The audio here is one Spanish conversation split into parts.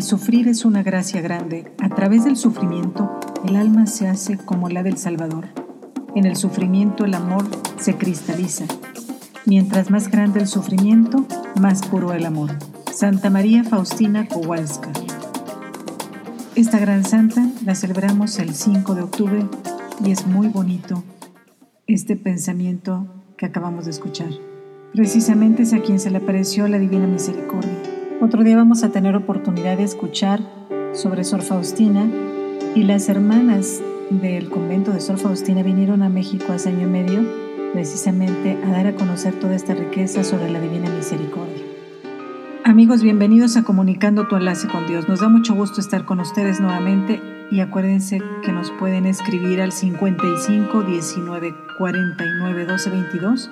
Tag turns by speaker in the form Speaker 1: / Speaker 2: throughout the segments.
Speaker 1: El sufrir es una gracia grande. A través del sufrimiento, el alma se hace como la del Salvador. En el sufrimiento el amor se cristaliza. Mientras más grande el sufrimiento, más puro el amor. Santa María Faustina Kowalska. Esta gran santa la celebramos el 5 de octubre y es muy bonito este pensamiento que acabamos de escuchar. Precisamente es a quien se le apareció la Divina Misericordia. Otro día vamos a tener oportunidad de escuchar sobre Sor Faustina y las hermanas del convento de Sor Faustina vinieron a México hace año y medio precisamente a dar a conocer toda esta riqueza sobre la Divina Misericordia. Amigos, bienvenidos a Comunicando tu enlace con Dios. Nos da mucho gusto estar con ustedes nuevamente y acuérdense que nos pueden escribir al 55 19 49 12 22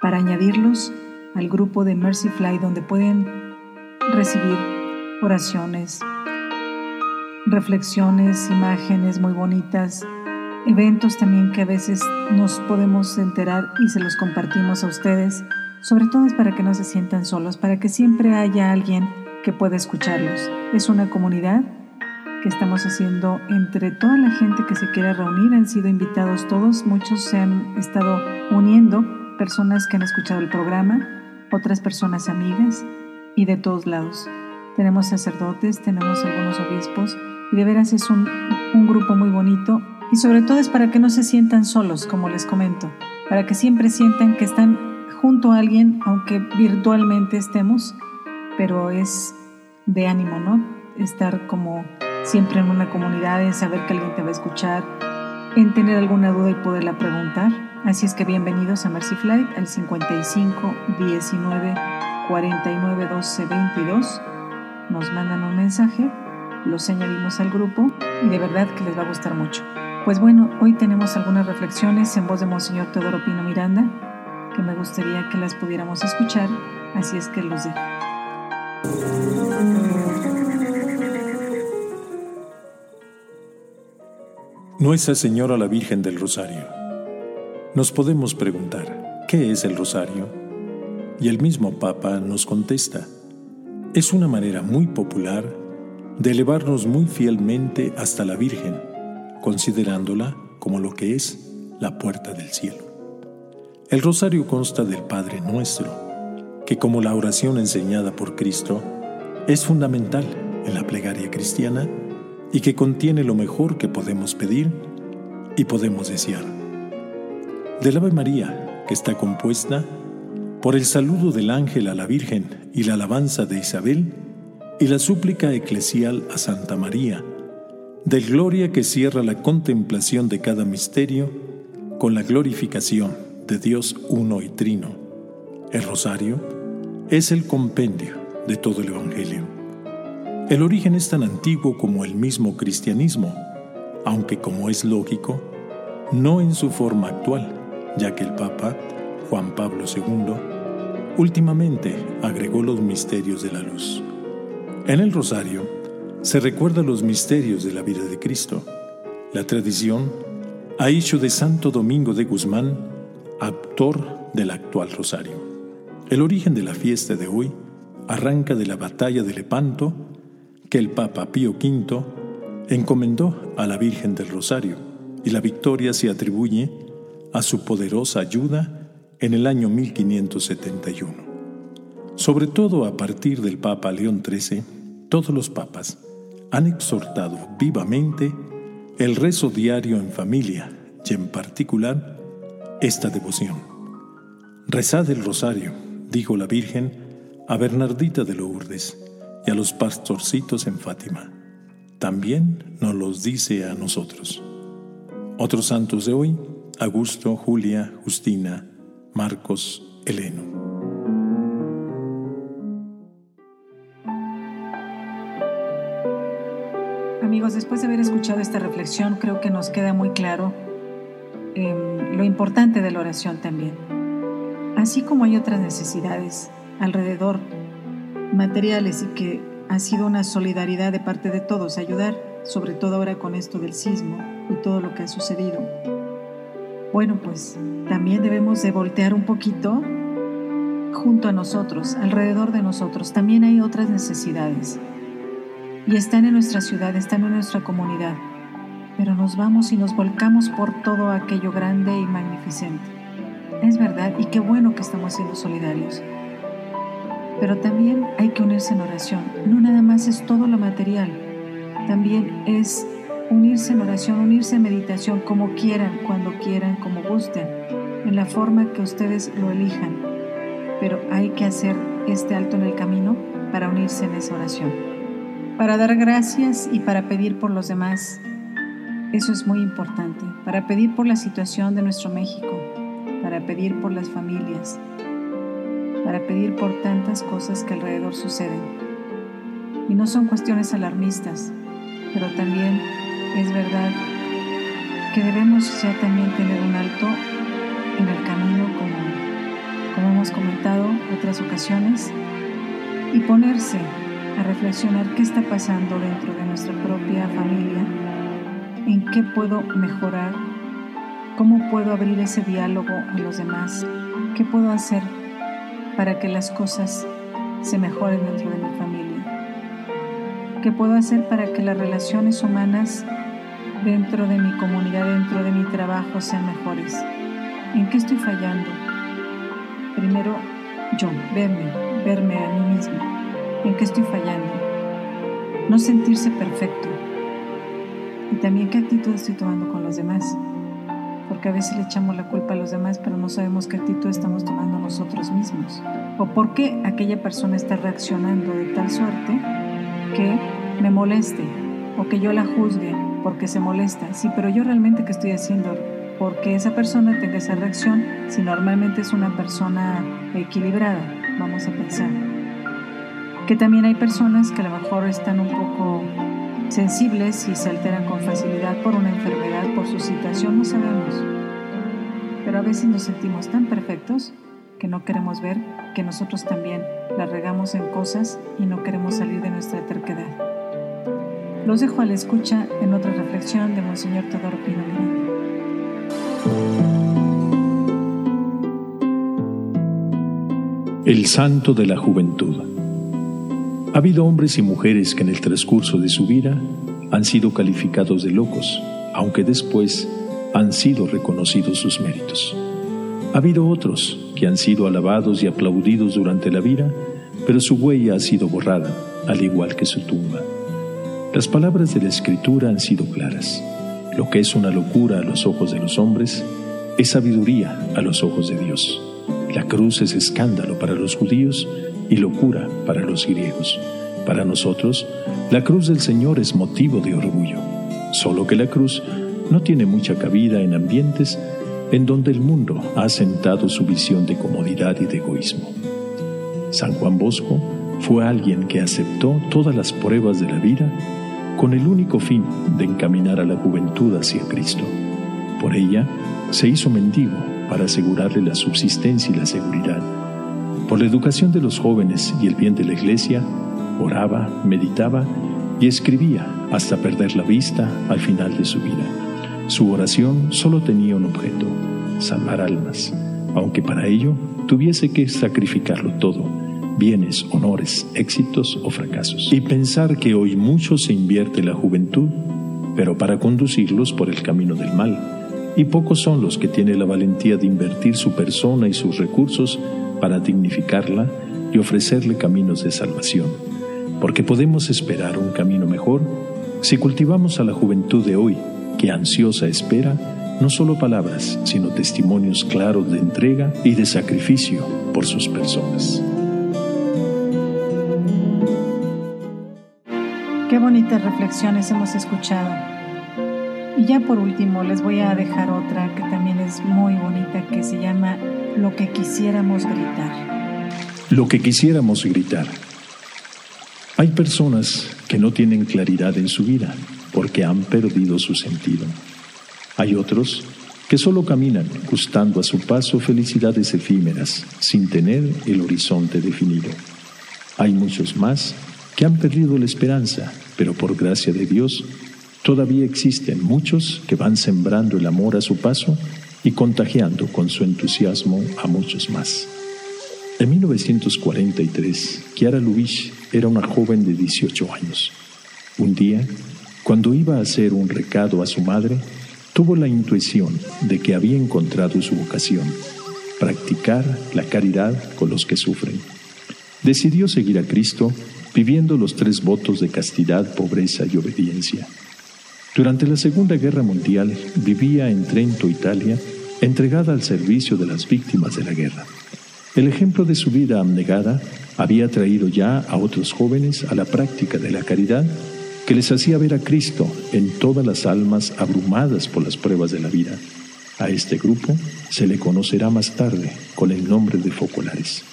Speaker 1: para añadirlos al grupo de Mercy Fly donde pueden recibir oraciones, reflexiones, imágenes muy bonitas, eventos también que a veces nos podemos enterar y se los compartimos a ustedes. Sobre todo es para que no se sientan solos, para que siempre haya alguien que pueda escucharlos. Es una comunidad que estamos haciendo entre toda la gente que se quiera reunir. Han sido invitados todos, muchos se han estado uniendo, personas que han escuchado el programa, otras personas amigas y de todos lados. Tenemos sacerdotes, tenemos algunos obispos y de veras es un, un grupo muy bonito y sobre todo es para que no se sientan solos, como les comento, para que siempre sientan que están junto a alguien, aunque virtualmente estemos, pero es de ánimo, ¿no? Estar como siempre en una comunidad, en saber que alguien te va a escuchar, en tener alguna duda y poderla preguntar. Así es que bienvenidos a Mercy Flight al 55 19 49 12 22. Nos mandan un mensaje, los añadimos al grupo y de verdad que les va a gustar mucho. Pues bueno, hoy tenemos algunas reflexiones en voz de Monseñor Teodoro Pino Miranda que me gustaría que las pudiéramos escuchar, así es que los dejo.
Speaker 2: Nuestra Señora la Virgen del Rosario. Nos podemos preguntar, ¿qué es el rosario? Y el mismo Papa nos contesta, es una manera muy popular de elevarnos muy fielmente hasta la Virgen, considerándola como lo que es la puerta del cielo. El rosario consta del Padre Nuestro, que como la oración enseñada por Cristo, es fundamental en la plegaria cristiana y que contiene lo mejor que podemos pedir y podemos desear. Del Ave María, que está compuesta por el saludo del ángel a la Virgen y la alabanza de Isabel, y la súplica eclesial a Santa María, de gloria que cierra la contemplación de cada misterio con la glorificación de Dios uno y trino. El rosario es el compendio de todo el Evangelio. El origen es tan antiguo como el mismo cristianismo, aunque como es lógico, no en su forma actual, ya que el Papa, Juan Pablo II, Últimamente agregó los misterios de la luz. En el rosario se recuerda los misterios de la vida de Cristo. La tradición ha hecho de Santo Domingo de Guzmán actor del actual rosario. El origen de la fiesta de hoy arranca de la batalla de Lepanto que el Papa Pío V encomendó a la Virgen del Rosario y la victoria se atribuye a su poderosa ayuda en el año 1571. Sobre todo a partir del Papa León XIII, todos los papas han exhortado vivamente el rezo diario en familia y en particular esta devoción. Rezad el rosario, dijo la Virgen a Bernardita de Lourdes y a los pastorcitos en Fátima. También nos los dice a nosotros. Otros santos de hoy, Augusto, Julia, Justina, Marcos, Heleno.
Speaker 1: Amigos, después de haber escuchado esta reflexión, creo que nos queda muy claro em, lo importante de la oración también. Así como hay otras necesidades alrededor, materiales, y que ha sido una solidaridad de parte de todos, ayudar, sobre todo ahora con esto del sismo y todo lo que ha sucedido. Bueno, pues también debemos de voltear un poquito junto a nosotros, alrededor de nosotros. También hay otras necesidades y están en nuestra ciudad, están en nuestra comunidad, pero nos vamos y nos volcamos por todo aquello grande y magnificente. Es verdad, y qué bueno que estamos siendo solidarios. Pero también hay que unirse en oración. No nada más es todo lo material, también es unirse en oración, unirse en meditación, como quieran, cuando quieran, como gusten, en la forma que ustedes lo elijan. Pero hay que hacer este alto en el camino para unirse en esa oración para dar gracias y para pedir por los demás. Eso es muy importante, para pedir por la situación de nuestro México, para pedir por las familias, para pedir por tantas cosas que alrededor suceden. Y no son cuestiones alarmistas, pero también es verdad que debemos ya también tener un alto en el camino, como, como hemos comentado otras ocasiones, y ponerse a reflexionar qué está pasando dentro de nuestra propia familia, en qué puedo mejorar, cómo puedo abrir ese diálogo a los demás, qué puedo hacer para que las cosas se mejoren dentro de mi familia, qué puedo hacer para que las relaciones humanas dentro de mi comunidad, dentro de mi trabajo sean mejores, en qué estoy fallando. Primero yo, verme, verme a mí mismo. En qué estoy fallando, no sentirse perfecto. Y también qué actitud estoy tomando con los demás, porque a veces le echamos la culpa a los demás pero no sabemos qué actitud estamos tomando nosotros mismos. O por qué aquella persona está reaccionando de tal suerte que me moleste o que yo la juzgue porque se molesta. Sí, pero yo realmente qué estoy haciendo porque esa persona tenga esa reacción si normalmente es una persona equilibrada, vamos a pensar que también hay personas que a lo mejor están un poco sensibles y se alteran con facilidad por una enfermedad, por su situación, no sabemos. Pero a veces nos sentimos tan perfectos que no queremos ver que nosotros también la regamos en cosas y no queremos salir de nuestra terquedad. Los dejo a la escucha en otra reflexión de Monseñor Todoro Pino
Speaker 2: El Santo de la Juventud. Ha habido hombres y mujeres que en el transcurso de su vida han sido calificados de locos, aunque después han sido reconocidos sus méritos. Ha habido otros que han sido alabados y aplaudidos durante la vida, pero su huella ha sido borrada, al igual que su tumba. Las palabras de la Escritura han sido claras. Lo que es una locura a los ojos de los hombres es sabiduría a los ojos de Dios. La cruz es escándalo para los judíos y locura para los griegos. Para nosotros, la cruz del Señor es motivo de orgullo, solo que la cruz no tiene mucha cabida en ambientes en donde el mundo ha asentado su visión de comodidad y de egoísmo. San Juan Bosco fue alguien que aceptó todas las pruebas de la vida con el único fin de encaminar a la juventud hacia Cristo. Por ella se hizo mendigo para asegurarle la subsistencia y la seguridad por la educación de los jóvenes y el bien de la iglesia, oraba, meditaba y escribía hasta perder la vista al final de su vida. Su oración solo tenía un objeto, salvar almas, aunque para ello tuviese que sacrificarlo todo, bienes, honores, éxitos o fracasos. Y pensar que hoy mucho se invierte la juventud, pero para conducirlos por el camino del mal, y pocos son los que tienen la valentía de invertir su persona y sus recursos para dignificarla y ofrecerle caminos de salvación, porque podemos esperar un camino mejor si cultivamos a la juventud de hoy, que ansiosa espera no solo palabras, sino testimonios claros de entrega y de sacrificio por sus personas.
Speaker 1: Qué bonitas reflexiones hemos escuchado. Y ya por último les voy a dejar otra que también es muy bonita que se llama Lo que quisiéramos gritar.
Speaker 2: Lo que quisiéramos gritar. Hay personas que no tienen claridad en su vida porque han perdido su sentido. Hay otros que solo caminan gustando a su paso felicidades efímeras sin tener el horizonte definido. Hay muchos más que han perdido la esperanza, pero por gracia de Dios todavía existen muchos que van sembrando el amor a su paso y contagiando con su entusiasmo a muchos más. En 1943, Chiara Lubitsch era una joven de 18 años. Un día, cuando iba a hacer un recado a su madre, tuvo la intuición de que había encontrado su vocación, practicar la caridad con los que sufren. Decidió seguir a Cristo viviendo los tres votos de castidad, pobreza y obediencia. Durante la Segunda Guerra Mundial vivía en Trento, Italia, entregada al servicio de las víctimas de la guerra. El ejemplo de su vida abnegada había traído ya a otros jóvenes a la práctica de la caridad que les hacía ver a Cristo en todas las almas abrumadas por las pruebas de la vida. A este grupo se le conocerá más tarde con el nombre de focolares.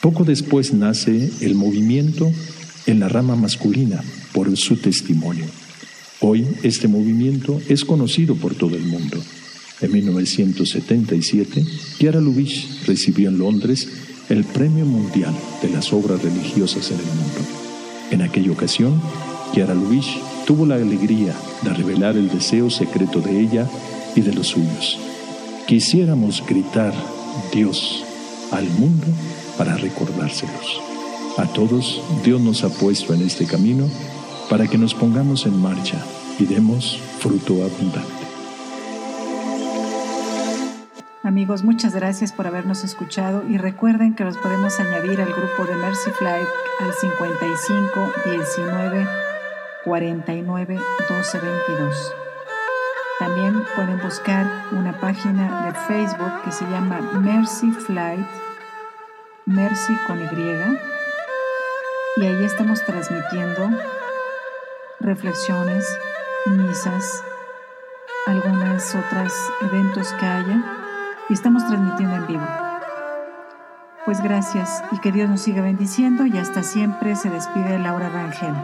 Speaker 2: Poco después nace el movimiento en la rama masculina por su testimonio. Hoy este movimiento es conocido por todo el mundo. En 1977, Chiara Lubitsch recibió en Londres el Premio Mundial de las Obras Religiosas en el Mundo. En aquella ocasión, Chiara Lubitsch tuvo la alegría de revelar el deseo secreto de ella y de los suyos. Quisiéramos gritar Dios al mundo para recordárselos. A todos Dios nos ha puesto en este camino para que nos pongamos en marcha y demos fruto abundante.
Speaker 1: Amigos, muchas gracias por habernos escuchado y recuerden que los podemos añadir al grupo de Mercy Flight al 55 19 49 12 22. También pueden buscar una página de Facebook que se llama Mercy Flight, Mercy con Y, y ahí estamos transmitiendo reflexiones, misas, algunas otras eventos que haya y estamos transmitiendo en vivo. Pues gracias y que Dios nos siga bendiciendo y hasta siempre se despide Laura Rangel.